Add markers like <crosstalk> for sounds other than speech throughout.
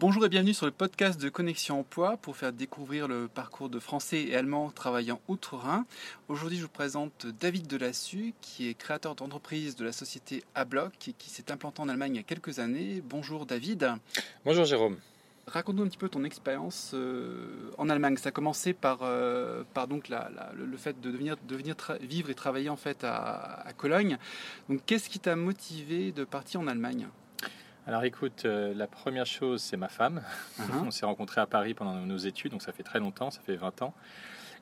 Bonjour et bienvenue sur le podcast de Connexion Emploi pour faire découvrir le parcours de Français et Allemands travaillant outre-Rhin. Aujourd'hui, je vous présente David Delassu, qui est créateur d'entreprise de la société Ablock et qui s'est implanté en Allemagne il y a quelques années. Bonjour David. Bonjour Jérôme. Raconte-nous un petit peu ton expérience euh, en Allemagne. Ça a commencé par, euh, par donc le, fait de venir, vivre et travailler en fait à, à Cologne. Donc, qu'est-ce qui t'a motivé de partir en Allemagne? Alors écoute, euh, la première chose, c'est ma femme. Uh-huh. <laughs> On s'est rencontrés à Paris pendant nos études, donc ça fait très longtemps, ça fait 20 ans.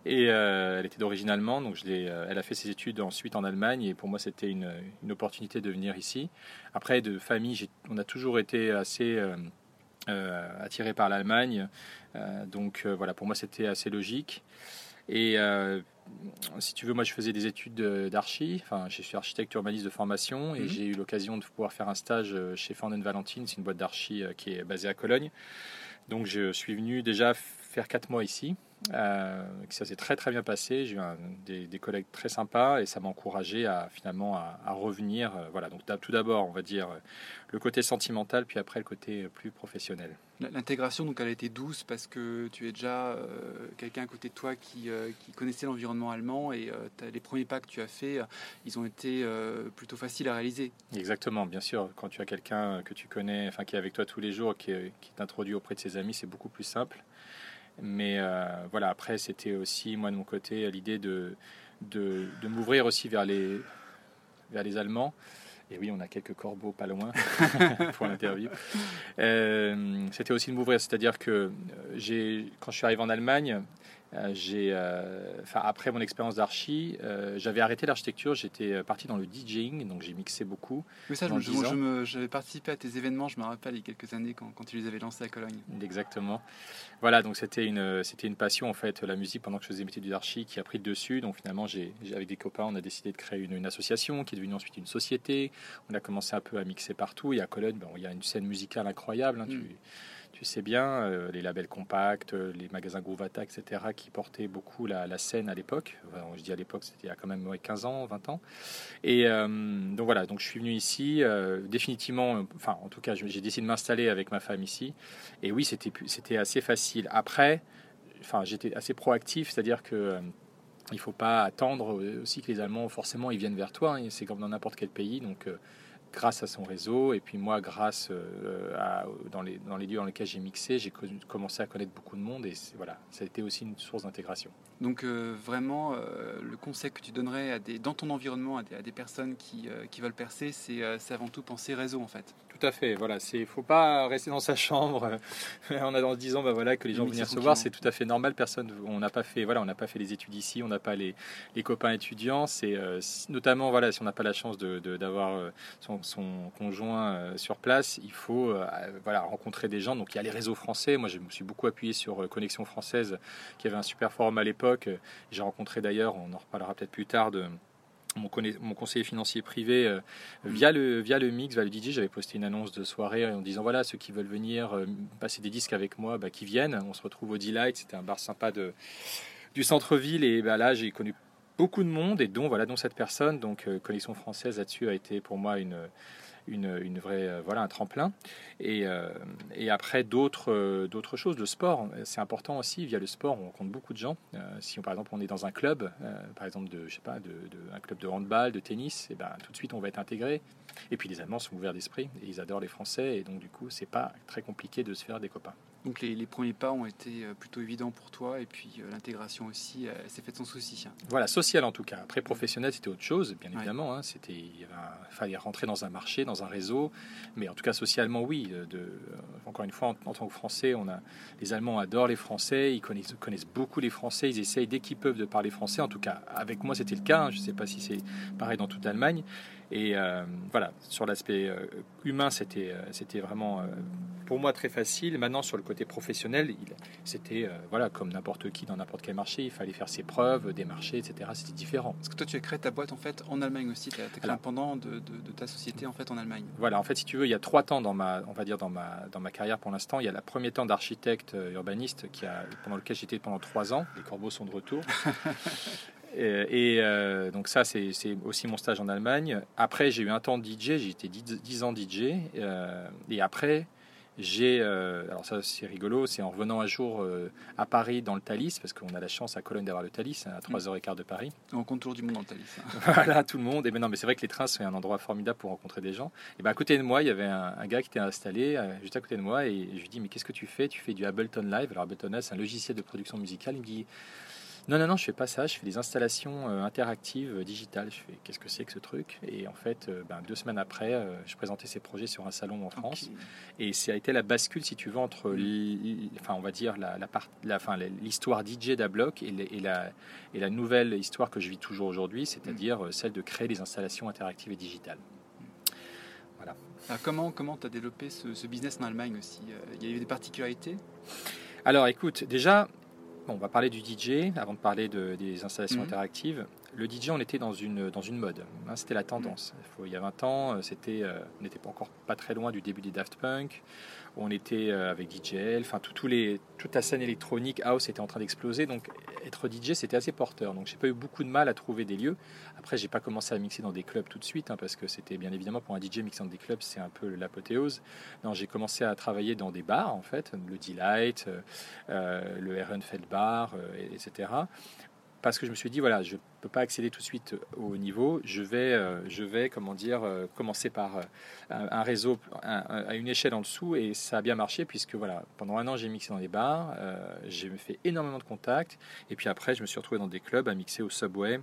Et euh, elle était d'origine allemande, donc je euh, elle a fait ses études ensuite en Allemagne, et pour moi c'était une, une, opportunité de venir ici. Après, de famille, on a toujours été assez attiré par l'Allemagne, donc voilà, pour moi c'était assez logique. Et si tu veux, moi je faisais des études d'archi, enfin je suis architecte urbaniste de formation et mhm. j'ai eu l'occasion de pouvoir faire un stage euh, chez Fanden Valentine, c'est une boîte d'archi euh, qui est basée à Cologne. Donc je suis venu déjà faire quatre mois ici. Euh, ça s'est très très bien passé. J'ai eu des, collègues très sympas et ça m'a encouragé à finalement à, revenir. voilà, donc tout d'abord, on va dire le côté sentimental, puis après le côté plus professionnel. L'intégration, donc, elle a été douce parce que tu es déjà euh, quelqu'un à côté de toi qui, euh, qui connaissait l'environnement allemand et euh, les premiers pas que tu as faits, ils ont été plutôt faciles à réaliser. Exactement, bien sûr. Quand tu as quelqu'un que tu connais, enfin qui est avec toi tous les jours, qui, qui t'introduit auprès de ses amis, c'est beaucoup plus simple. Mais voilà, après, c'était aussi, moi de mon côté, l'idée de, de, m'ouvrir aussi vers les, vers les Allemands. Et oui, on a quelques corbeaux pas loin <laughs> pour l'interview. Euh, c'était aussi de m'ouvrir, c'est-à-dire que euh, quand je suis arrivé en Allemagne, euh, euh, enfin, après mon expérience d'archi, euh, j'avais arrêté l'architecture, j'étais parti dans le DJing, donc j'ai mixé beaucoup. Oui, ça, je, j'avais participé à tes événements, je me rappelle, il y a quelques années quand, quand tu les avais lancés à Cologne. Exactement. Voilà, donc c'était une, c'était une passion en fait, la musique pendant que je faisais mes études d'archi qui a pris le dessus. Donc finalement, j'ai, avec des copains, on a décidé de créer une, association qui est devenue ensuite une société. On a commencé un peu à mixer partout. Et à Cologne, bon, il y a une scène musicale incroyable. Hein, mm tu sais bien, euh, les labels compacts, euh, les magasins Groovata, etc., qui portaient beaucoup la, scène à l'époque. je dis à l'époque, c'était il y a quand même 15 ans, 20 ans. Et euh, donc voilà, donc je suis venu ici, définitivement, enfin en tout cas, j'ai décidé de m'installer avec ma femme ici. Et oui, c'était, assez facile. Après, enfin, j'étais assez proactif, c'est-à-dire que il faut pas attendre aussi que les Allemands, forcément, ils viennent vers toi. Hein, c'est comme dans n'importe quel pays. Donc, grâce à son réseau et puis moi grâce euh, à, dans, les, dans les lieux dans lesquels j'ai mixé j'ai commencé à connaître beaucoup de monde et voilà ça a été aussi une source d'intégration. Donc euh, vraiment euh, le conseil que tu donnerais à des, dans ton environnement à des, à des personnes qui, qui, veulent percer c'est avant tout penser réseau en fait. Tout à fait voilà c'est faut pas rester dans sa chambre <laughs> en a dans 10 ans bah voilà que les gens viennent se voir c'est tout à fait normal personne on n'a pas fait voilà on n'a pas fait les études ici on n'a pas les, les, copains étudiants c'est notamment voilà si on n'a pas la chance d'avoir de, d'avoir son, son conjoint euh, sur place, il faut euh, voilà, rencontrer des gens. Donc il y a les réseaux français. Moi, je me suis beaucoup appuyé sur euh, Connexion Française, qui avait un super forum à l'époque. J'ai rencontré d'ailleurs, on en reparlera peut-être plus tard, de mon, conseiller financier privé via le via le mix, via le DJ, j'avais posté une annonce de soirée en disant voilà ceux qui veulent venir passer des disques avec moi, bah, qui viennent. On se retrouve au Delight, c'était un bar sympa du centre-ville et bah, là j'ai connu beaucoup de monde et dont voilà dont cette personne donc euh, connexion française là-dessus a été pour moi une une, une vraie euh, voilà un tremplin. Et, euh, et après d'autres d'autres choses le sport c'est important aussi via le sport on rencontre beaucoup de gens. Si par exemple on est dans un club par exemple de je sais pas de, un club de handball de tennis et ben tout de suite on va être intégré. Et puis les Allemands sont ouverts d'esprit ils adorent les Français et donc du coup c'est pas très compliqué de se faire des copains donc les, premiers pas ont été euh, plutôt évidents pour toi et puis euh, l'intégration aussi s'est faite sans souci. Hein. Voilà, social en tout cas. Après professionnel c'était autre chose, bien évidemment. Hein. C'était, il, fallait rentrer dans un marché, dans un réseau, mais en tout cas socialement oui. De, euh, encore une fois, en, tant que Français, on a les Allemands adorent les Français, ils connaissent, connaissent beaucoup les Français, ils essayent dès qu'ils peuvent de parler français. En tout cas, avec moi c'était le cas. Hein. Je ne sais pas si c'est pareil dans toute l'Allemagne. Et voilà, sur l'aspect humain, c'était, c'était vraiment pour moi très facile. Maintenant, sur le côté professionnel, c'était euh, voilà, comme n'importe qui dans n'importe quel marché, il fallait faire ses preuves, des marchés, etc. C'était différent. Parce que toi, tu as créé ta boîte en fait en Allemagne aussi. Tu es indépendant de, de, ta société en fait en Allemagne. Voilà, en fait, si tu veux, il y a trois temps dans ma, on va dire dans ma, dans ma carrière pour l'instant. Il y a le premier temps d'architecte euh, urbaniste qui a, pendant lequel j'étais pendant trois ans. Les corbeaux sont de retour. <laughs> Et, euh, donc ça, c'est aussi mon stage en Allemagne. Après, j'ai eu un temps de DJ, j'ai été 10, ans DJ. et après, j'ai, euh, alors ça c'est rigolo, c'est en revenant un jour euh, à Paris dans le Thalys, parce qu'on a la chance à Cologne d'avoir le Thalys, à 3h15 de Paris. On toujours du monde dans le Thalys. Hein. <laughs> voilà, tout le monde. Et ben non, mais c'est vrai que les trains sont un endroit formidable pour rencontrer des gens. Et ben à côté de moi, il y avait un, gars qui était installé euh, juste à côté de moi, et je lui dis mais qu'est-ce que tu fais? Tu fais du Ableton Live. Alors Ableton Live, c'est un logiciel de production musicale. Il me dit non, non, non, je fais pas ça. Je fais des installations euh, interactives euh, digitales. Je fais qu'est-ce que c'est que ce truc? Et en fait, euh, ben, deux semaines après, je présentais ces projets sur un salon en France. Et ça a été la bascule, si tu veux, entre, mm. enfin, on va dire la, la, l'histoire DJ d'Ablock et, et, la, et la nouvelle histoire que je vis toujours aujourd'hui, c'est-à-dire mm. celle de créer des installations interactives et digitales. Voilà. comment comment tu as développé ce, ce, business en Allemagne aussi? Il y a eu des particularités? Alors écoute, déjà, on va parler du DJ avant de parler des installations mhm. interactives. Le DJ, on était dans une, dans une mode. Hein, c'était la tendance. Il, y a 20 ans, euh, c'était, euh, on n'était pas encore pas très loin du début des Daft Punk on était euh, avec DJL, enfin tout, les, toute la scène électronique house était en train d'exploser, donc être DJ c'était assez porteur. Donc j'ai pas eu beaucoup de mal à trouver des lieux. Après j'ai pas commencé à mixer dans des clubs tout de suite hein, parce que c'était bien évidemment pour un DJ mixant dans des clubs c'est un peu l'apothéose. Non j'ai commencé à travailler dans des bars en fait, le Delight, euh, le Ehrenfeld Bar, etc parce que je me suis dit voilà, je peux pas accéder tout de suite au niveau. Je vais, euh, je vais comment dire, euh, commencer par euh, un, réseau à une échelle en dessous et ça a bien marché puisque voilà, pendant un an j'ai mixé dans des bars, j'ai fait énormément de contacts et puis après je me suis retrouvé dans des clubs à mixer au Subway.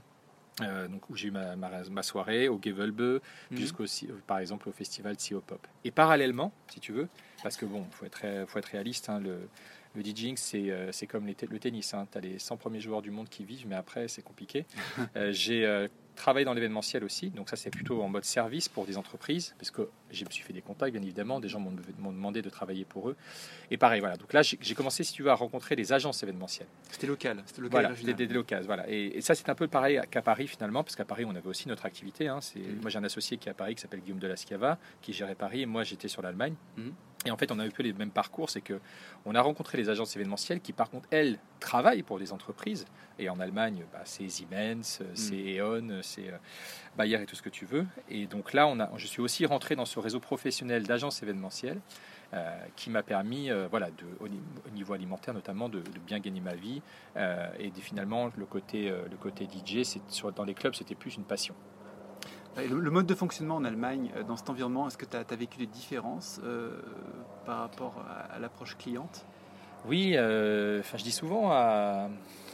donc où j'ai eu ma, ma, soirée au Gevelbe, mhm. jusqu'au par exemple au festival Tio Pop. Et parallèlement, si tu veux, parce que bon, faut être faut être réaliste, hein, le, le DJing, c'est, c'est comme le tennis. Hein. Tu as les 100 premiers joueurs du monde qui vivent, mais après, c'est compliqué. <laughs> j'ai travailler dans l'événementiel aussi, donc ça c'est plutôt en mode service pour des entreprises, parce que je me suis fait des contacts bien évidemment, des gens m'ont demandé de travailler pour eux. Et pareil, voilà. Donc là j'ai commencé, si tu veux, à rencontrer des agences événementielles. C'était local, c'était local. Voilà, des, des, voilà. Et, ça c'est un peu pareil qu'à Paris finalement, parce qu'à Paris on avait aussi notre activité. Hein. Mm. Moi j'ai un associé qui est à Paris qui s'appelle Guillaume de la Schiava, qui gérait Paris, et moi j'étais sur l'Allemagne. Mm. Et en fait, on a un peu les mêmes parcours, c'est que on a rencontré les agences événementielles qui, par contre, elles travaillent pour des entreprises. Et en Allemagne, bah, c'est Siemens, mm. c'est E.ON, c'est euh, Bayer et tout ce que tu veux. Et donc là, on a, je suis aussi rentré dans ce réseau professionnel d'agences événementielles euh, qui m'a permis, euh, voilà, de, au, niveau alimentaire notamment, de, bien gagner ma vie. et finalement, le côté, le côté DJ, dans les clubs, c'était plus une passion. Le, mode de fonctionnement en Allemagne, dans cet environnement, est-ce que tu as, vécu des différences par rapport à, l'approche cliente? Oui, enfin, je dis souvent à,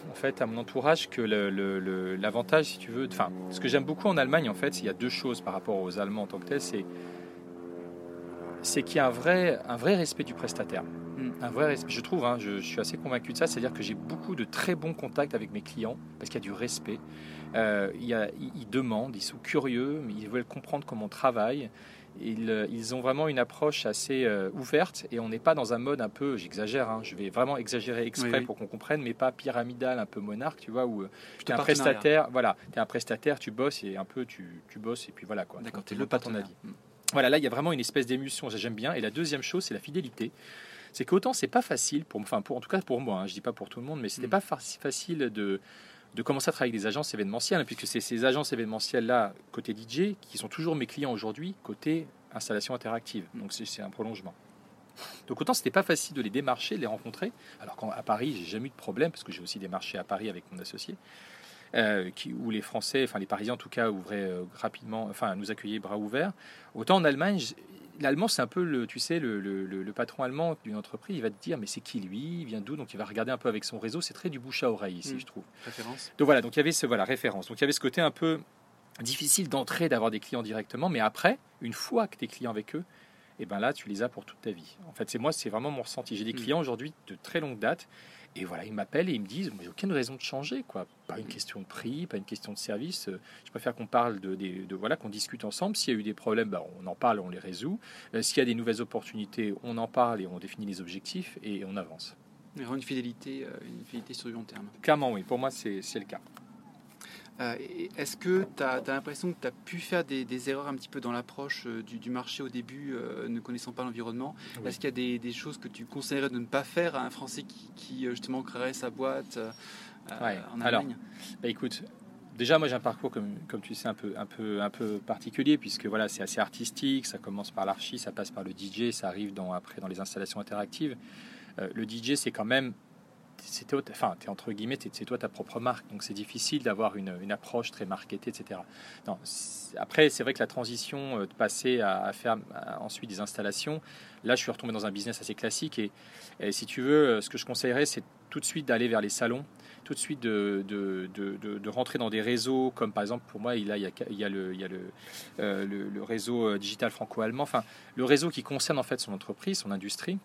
en fait à mon entourage que l'avantage, si tu veux, ce que j'aime beaucoup en Allemagne, en fait, il y a deux choses par rapport aux Allemands en tant que tel, c'est c'est qu'il y a un vrai, un vrai respect du prestataire. Hmm. Un vrai je trouve, hein, je, suis assez convaincu de ça, c'est-à-dire que j'ai beaucoup de très bons contacts avec mes clients parce qu'il y a du respect. Euh, il y a, ils demandent, ils sont curieux, mais ils veulent comprendre comment on travaille. Euh, ils, ont vraiment une approche assez euh, ouverte et on n'est pas dans un mode un peu, j'exagère, hein, je vais vraiment exagérer exprès pour qu'on comprenne, mais pas pyramidal, un peu monarque, tu vois, où euh, tu es un prestataire, voilà, tu es un prestataire, tu bosses et un peu tu, tu bosses et puis voilà quoi. D'accord, tu le pas ton avis. Voilà, là il y a vraiment une espèce d'émulsion, j'aime bien. Et la deuxième chose, c'est la fidélité. C'est qu'autant c'est pas facile, pour, enfin pour, en tout cas pour moi, hein, je dis pas pour tout le monde, mais c'était mm. pas facile de de commencer à travailler avec des agences événementielles, puisque c'est ces agences événementielles-là, côté DJ, qui sont toujours mes clients aujourd'hui, côté installation interactive. Donc c'est un prolongement. Donc autant c'était pas facile de les démarcher, de les rencontrer, alors qu'à Paris j'ai jamais eu de problème parce que j'ai aussi démarché à Paris avec mon associé, euh, qui, où les Français, enfin les Parisiens en tout cas ouvraient euh, rapidement, enfin nous accueillaient bras ouverts. Autant en Allemagne, l'allemand, c'est un peu le, tu sais, le, le, patron allemand d'une entreprise. Il va te dire, mais c'est qui lui? Il vient d'où? Donc il va regarder un peu avec son réseau. C'est très du bouche à oreille ici, hmm. je trouve. Référence. Donc voilà. Donc il y avait ce voilà référence. Donc il y avait ce côté un peu difficile d'entrer, d'avoir des clients directement. Mais après, une fois que tu es client avec eux, et eh ben là, tu les as pour toute ta vie. En fait, c'est moi, c'est vraiment mon ressenti. J'ai des hmm. clients aujourd'hui de très longue date et voilà, ils m'appellent et ils me disent, mais aucune raison de changer, quoi. Pas une question de prix, pas une question de service. Euh, je préfère qu'on parle de, de, voilà, qu'on discute ensemble. S'il y a eu des problèmes, bah, on en parle, on les résout. Euh, s'il y a des nouvelles opportunités, on en parle et on définit les objectifs et on avance. Une fidélité, euh, une fidélité sur le long terme. Clairement, oui. Pour moi, c'est le cas. Euh, est-ce que tu as, l'impression que tu as pu faire des, erreurs un petit peu dans l'approche euh, du, marché au début, euh, ne connaissant pas l'environnement? Est-ce qu'il y a des, choses que tu conseillerais de ne pas faire à un Français qui, justement créerait sa boîte en Allemagne? Alors, bah écoute, déjà, moi j'ai un parcours, comme, comme tu sais, un peu, un, peu, un peu particulier, puisque voilà, c'est assez artistique, ça commence par l'archi, ça passe par le DJ, ça arrive dans, après dans les installations interactives. le DJ, c'est quand même c'est enfin, es, entre guillemets, c'est toi ta propre marque, donc c'est difficile d'avoir une, approche très marketée, etc. Non, après, c'est vrai que la transition euh, de passer à, faire ensuite des installations, là, je suis retombé dans un business assez classique. Et, si tu veux, euh, ce que je conseillerais, c'est tout de suite d'aller vers les salons, tout de suite de, rentrer dans des réseaux, comme par exemple, pour moi, il, y, a, le, le, euh, réseau digital franco-allemand, enfin, le réseau qui concerne en fait son entreprise, son industrie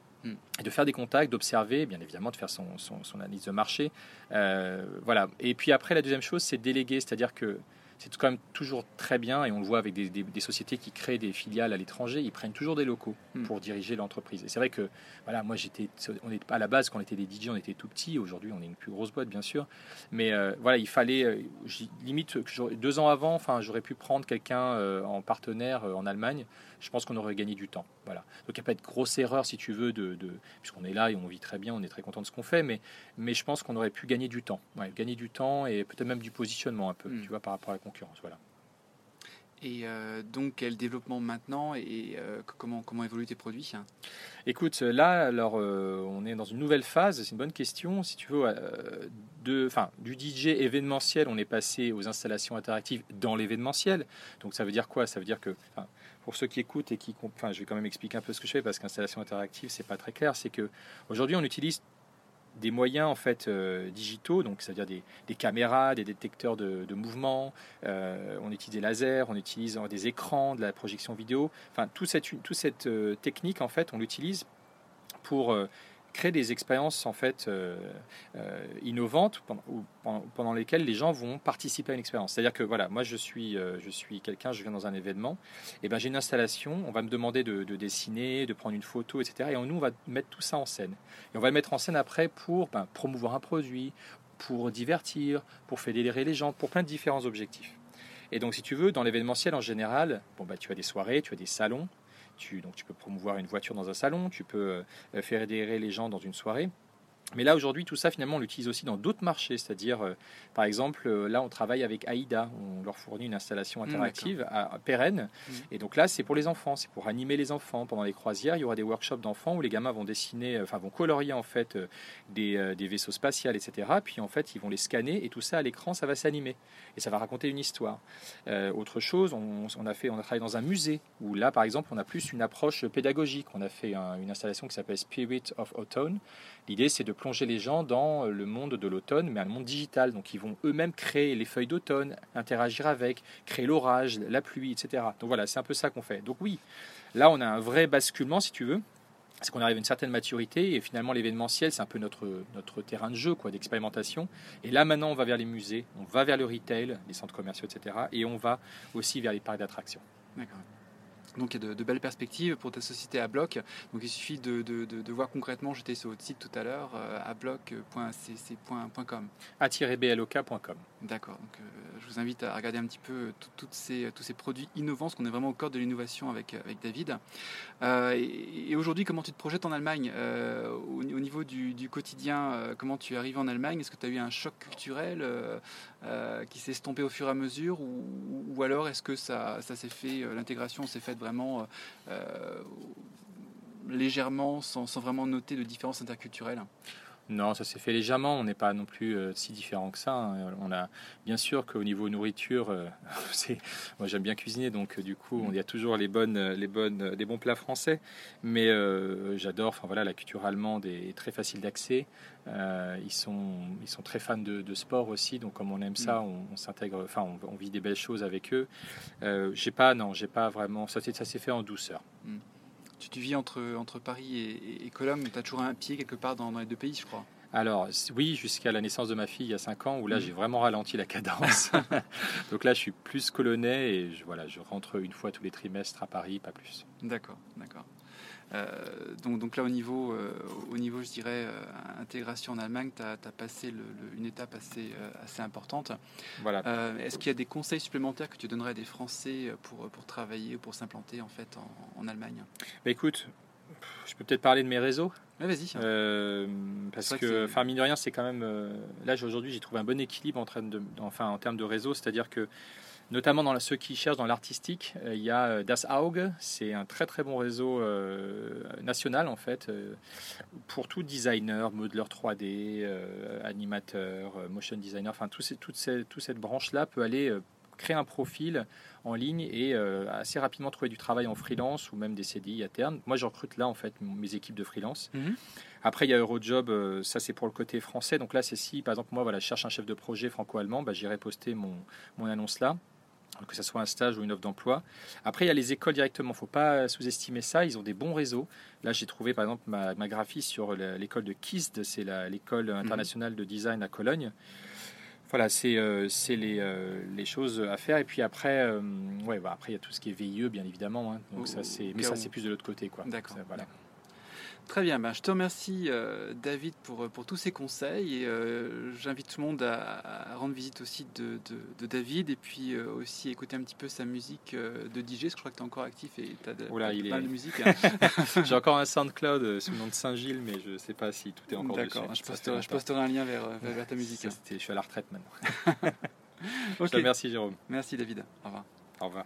et de faire des contacts, d'observer, bien évidemment, de faire son, son, analyse de marché. Euh, voilà. Et puis après, la deuxième chose, c'est déléguer, c'est-à-dire que c'est quand même toujours très bien, et on le voit avec des, sociétés qui créent des filiales à l'étranger, ils prennent toujours des locaux hmm. pour diriger l'entreprise. Et c'est vrai que, voilà, moi j'étais, on est à la base quand on était des DJ, on était tout petits. Aujourd'hui, on est une plus grosse boîte, bien sûr. Mais euh, voilà, il fallait, euh, limite, deux ans avant, enfin, j'aurais pu prendre quelqu'un en partenaire en Allemagne je pense qu'on aurait gagné du temps. Voilà. Donc il n'y a pas de grosse erreur, si tu veux, de, puisqu'on est là et on vit très bien, on est très content de ce qu'on fait, mais, mais je pense qu'on aurait pu gagner du temps. gagner du temps et peut-être même du positionnement un peu, hmm. tu vois, par rapport à la concurrence. Voilà. Et euh, donc, quel développement maintenant et euh, comment, comment évoluent tes produits? Écoute, là, alors, euh, on est dans une nouvelle phase. C'est une bonne question. Si tu veux, de, enfin, du DJ événementiel, on est passé aux installations interactives dans l'événementiel. Donc, ça veut dire quoi? Ça veut dire que, pour ceux qui écoutent et qui, enfin, je vais quand même expliquer un peu ce que je fais parce qu'installation interactive, c'est pas très clair. C'est que aujourd'hui, on utilise des moyens en fait euh, digitaux, donc c'est-à-dire des, caméras, des détecteurs de, mouvement, euh, on utilise des lasers, on utilise des écrans, de la projection vidéo. Enfin, toute cette, euh, technique en fait, on l'utilise pour créer des expériences en fait euh, euh, innovantes pendant, lesquelles les gens vont participer à une expérience. C'est-à-dire que voilà, moi je suis, euh, suis quelqu'un, je viens dans un événement, et ben j'ai une installation, on va me demander de, dessiner, de prendre une photo, etc. Et nous on va mettre tout ça en scène. Et on va le mettre en scène après pour ben, promouvoir un produit, pour divertir, pour fédérer les gens, pour plein de différents objectifs. Et donc si tu veux, dans l'événementiel en général, bon bah tu as des soirées, tu as des salons, tu, donc tu peux promouvoir une voiture dans un salon, tu peux euh, faire adhérer les gens dans une soirée. Mais là, aujourd'hui, tout ça, finalement, on l'utilise aussi dans d'autres marchés. C'est-à-dire, euh, par exemple, euh, là, on travaille avec AIDA. On leur fournit une installation mmh, interactive à, pérenne. Mmh. Et donc là, c'est pour les enfants. C'est pour animer les enfants. Pendant les croisières, il y aura des workshops d'enfants où les gamins vont dessiner, enfin, vont colorier, en fait, des, des, vaisseaux spatials, etc. Puis, en fait, ils vont les scanner et tout ça, à l'écran, ça va s'animer. Et ça va raconter une histoire. autre chose, on, on, a fait, on a travaillé dans un musée où là, par exemple, on a plus une approche pédagogique. On a fait une installation qui s'appelle Spirit of Autumn L'idée, c'est de plonger les gens dans le monde de l'automne, mais un monde digital. Donc, ils vont eux-mêmes créer les feuilles d'automne, interagir avec, créer l'orage, la pluie, etc. Donc voilà, c'est un peu ça qu'on fait. Donc oui, là, on a un vrai basculement, si tu veux. C'est qu'on arrive à une certaine maturité et finalement l'événementiel, c'est un peu notre, notre terrain de jeu, quoi, d'expérimentation. Et là, maintenant, on va vers les musées, on va vers le retail, les centres commerciaux, etc. Et on va aussi vers les parcs d'attractions. D'accord. Donc il y a de, belles perspectives pour ta société à bloc. Donc il suffit de, voir concrètement, j'étais sur votre site tout à l'heure, euh, abloc.cc.com. A-blok.com. D'accord. Donc euh, je vous invite à regarder un petit peu toutes ces, tous ces produits innovants, parce qu'on est vraiment au cœur de l'innovation avec, avec David. Euh, et, aujourd'hui, comment tu te projettes en Allemagne au, niveau du, quotidien, comment tu arrives en Allemagne? Est-ce que tu as eu un choc culturel qui s'est estompé au fur et à mesure ou, alors est-ce que ça, s'est fait, l'intégration s'est faite vraiment euh, euh, légèrement, sans, vraiment noter de différence interculturelle? Non, ça s'est fait légèrement. On n'est pas non plus euh, si différent que ça. Hein. On a bien sûr qu'au niveau nourriture, <laughs> c'est moi j'aime bien cuisiner, donc du coup on y a toujours les bonnes, les bonnes, les bons plats français. Mais j'adore. Enfin voilà, la culture allemande est très facile d'accès. ils sont, ils sont très fans de, sport aussi. Donc comme on aime ça, mm. on, s'intègre. Enfin, on, vit des belles choses avec eux. j'ai pas, non, j'ai pas vraiment. Ça, ça s'est fait en douceur. Mm tu, vis entre, entre Paris et, et, Cologne, tu as toujours un pied quelque part dans, les deux pays, je crois. Alors oui, jusqu'à la naissance de ma fille il y a 5 ans, où là mm. j'ai vraiment ralenti la cadence. <laughs> donc là je suis plus colonnais et je, voilà, je rentre une fois tous les trimestres à Paris, pas plus. D'accord, d'accord. Euh, donc, donc, là, au niveau, euh, au niveau je dirais, euh, intégration en Allemagne, tu as, passé une étape assez, assez importante. Voilà. Est-ce qu'il y a des conseils supplémentaires que tu donnerais à des Français pour, pour travailler ou pour s'implanter en, fait, en, Allemagne? Bah, Écoute, je peux peut-être parler de mes réseaux. vas-y. parce que, enfin, mine de rien, c'est quand même. là, aujourd'hui, j'ai trouvé un bon équilibre en, train de, enfin, en termes de réseau, c'est-à-dire que notamment dans ceux qui cherchent dans l'artistique. Euh, il y a euh, Das Auge, c'est un très très bon réseau euh, national en fait pour tout designer, modeler 3D, animateur, motion designer, enfin tout toute, toute cette branche-là peut aller créer un profil en ligne et assez rapidement trouver du travail en freelance ou même des CDI à terme. Moi, je recrute là en fait mes équipes de freelance. Mhm. Après, il y a Eurojob, ça c'est pour le côté français. Donc là, c'est si par exemple moi, voilà, je cherche un chef de projet franco-allemand, bah, j'irai poster mon, mon annonce là que ce soit un stage ou une offre d'emploi. Après, il y a les écoles directement, il ne faut pas sous-estimer ça, ils ont des bons réseaux. Là, j'ai trouvé par exemple ma, ma graphie sur l'école de KISD, c'est l'école mhm. internationale de design à Cologne. Voilà, c'est euh, les, euh, les, choses à faire. Et puis après, euh, ouais, bah, après il y a tout ce qui est VIE, bien évidemment. Hein. donc ça, mais ça, c'est plus de l'autre côté. D'accord. Voilà. Très bien, ben, je te remercie euh, David pour, pour tous ces conseils et euh, j'invite tout le monde à, rendre visite aussi de, de, David et puis euh, aussi écouter un petit peu sa musique de DJ, parce que je crois que tu es encore actif et tu as de, pas de musique. Hein. <laughs> J'ai encore un SoundCloud sous le nom de Saint-Gilles, mais je ne sais pas si tout est encore D'accord, je, posterai, je posterai un lien vers, vers ta musique. Hein. je suis à la retraite maintenant. okay. <laughs> Je te remercie Jérôme. Merci David, au revoir. Au revoir.